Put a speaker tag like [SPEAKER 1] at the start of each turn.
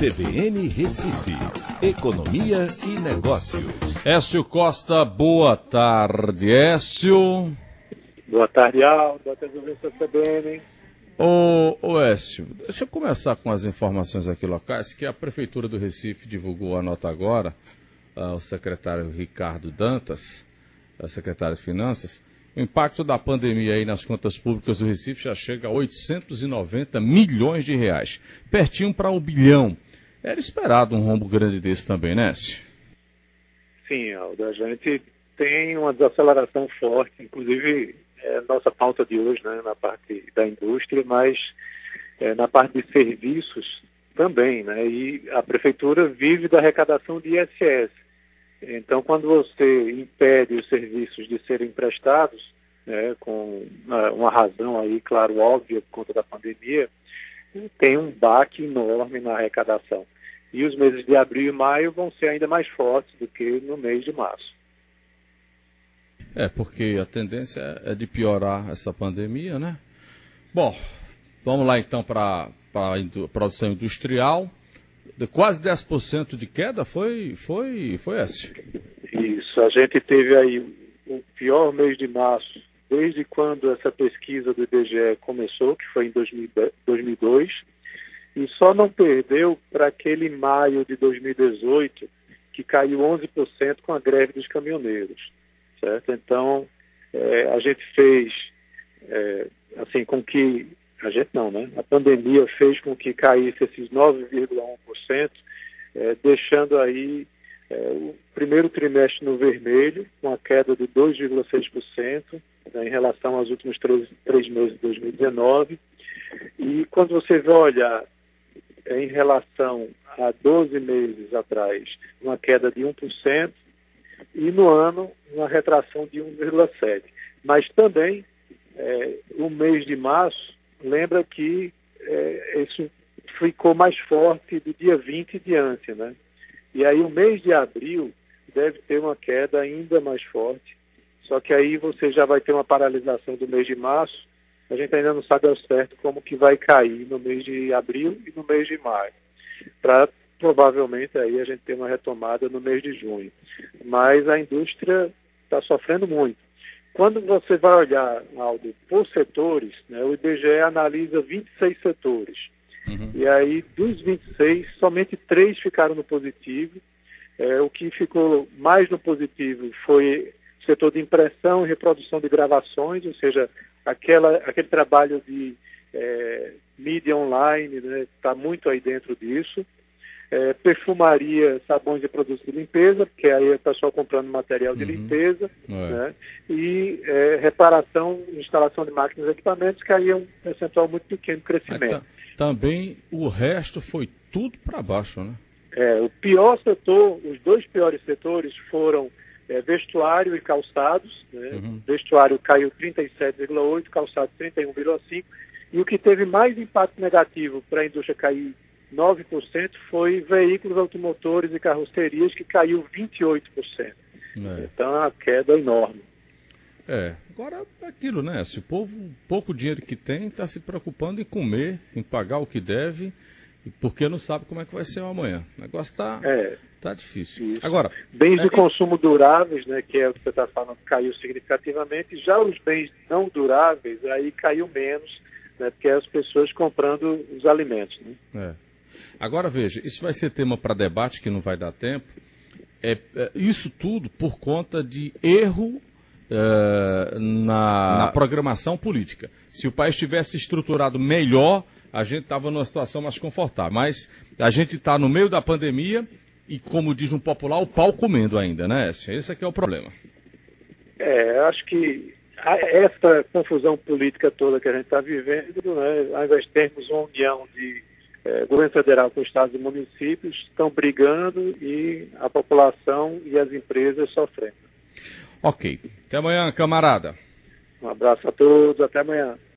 [SPEAKER 1] CBN Recife, Economia e Negócios.
[SPEAKER 2] Écio Costa, boa tarde, Écio.
[SPEAKER 3] Boa tarde, Aldo. Boa tarde, da CBN.
[SPEAKER 2] Ô, ô Écio, deixa eu começar com as informações aqui locais, que a Prefeitura do Recife divulgou a nota agora, uh, o secretário Ricardo Dantas, uh, secretário de Finanças, o impacto da pandemia aí nas contas públicas do Recife já chega a 890 milhões de reais, pertinho para um bilhão. Era esperado um rombo grande desse também, né, Écio?
[SPEAKER 3] Sim, Aldo, a gente tem uma desaceleração forte, inclusive é nossa pauta de hoje, né, na parte da indústria, mas é, na parte de serviços também, né, e a prefeitura vive da arrecadação de ISS. Então, quando você impede os serviços de serem prestados, né, com uma razão aí, claro, óbvia, por conta da pandemia, tem um baque enorme na arrecadação. E os meses de abril e maio vão ser ainda mais fortes do que no mês de março.
[SPEAKER 2] É, porque a tendência é de piorar essa pandemia, né? Bom, vamos lá então para a produção industrial. Quase 10% de queda foi, foi, foi esse?
[SPEAKER 3] Isso, a gente teve aí o pior mês de março desde quando essa pesquisa do IBGE começou, que foi em 2002, e só não perdeu para aquele maio de 2018, que caiu 11% com a greve dos caminhoneiros certo? Então, é, a gente fez, é, assim, com que, a gente não, né? A pandemia fez com que caísse esses 9,1%, é, deixando aí é, o primeiro trimestre no vermelho, com a queda de 2,6% né, em relação aos últimos três, três meses de 2019. E quando você vai olhar em relação a 12 meses atrás, uma queda de 1%, e no ano uma retração de 1,7. Mas também é, o mês de março, lembra que é, isso ficou mais forte do dia 20 e diante, né? E aí o mês de abril deve ter uma queda ainda mais forte, só que aí você já vai ter uma paralisação do mês de março, a gente ainda não sabe ao certo como que vai cair no mês de abril e no mês de maio, para provavelmente aí a gente ter uma retomada no mês de junho. Mas a indústria está sofrendo muito. Quando você vai olhar, Aldo, por setores, né, o IBGE analisa 26 setores. Uhum. E aí, dos 26, somente três ficaram no positivo. É, o que ficou mais no positivo foi setor de impressão e reprodução de gravações, ou seja, aquela, aquele trabalho de é, mídia online, está né, tá muito aí dentro disso é, perfumaria, sabões e produtos de limpeza, porque aí é o pessoal comprando material de uhum. limpeza, é. né? e é, reparação, instalação de máquinas e equipamentos, que aí é um percentual muito pequeno crescimento.
[SPEAKER 2] também o resto foi tudo para baixo, né?
[SPEAKER 3] É, o pior setor, os dois piores setores foram é, vestuário e calçados. Né? Uhum. Vestuário caiu 37,8%, calçado 31,5%. E o que teve mais impacto negativo para a indústria cair 9% foi veículos automotores e carrocerias, que caiu 28%. É. Então, é uma queda enorme.
[SPEAKER 2] É, agora é aquilo, né? Se o povo, pouco dinheiro que tem, está se preocupando em comer, em pagar o que deve, porque não sabe como é que vai ser o amanhã. O negócio está é, tá difícil.
[SPEAKER 3] Isso. Agora, bens é, de consumo duráveis, né, que é o que você está falando, caiu significativamente. Já os bens não duráveis, aí caiu menos, né, porque é as pessoas comprando os alimentos. Né?
[SPEAKER 2] É. Agora veja, isso vai ser tema para debate que não vai dar tempo. É, é, isso tudo por conta de erro é, na, na, programação política. Se o país tivesse estruturado melhor, a gente estava numa situação mais confortável. Mas a gente está no meio da pandemia e, como diz um popular, o pau comendo ainda, né, Esse Esse aqui é o problema.
[SPEAKER 3] É, acho que essa confusão política toda que a gente está vivendo, né, ao invés de termos uma união de é, governo federal com estados e municípios estão brigando e a população e as empresas sofrendo.
[SPEAKER 2] Ok. Até amanhã, camarada.
[SPEAKER 3] Um abraço a todos, até amanhã.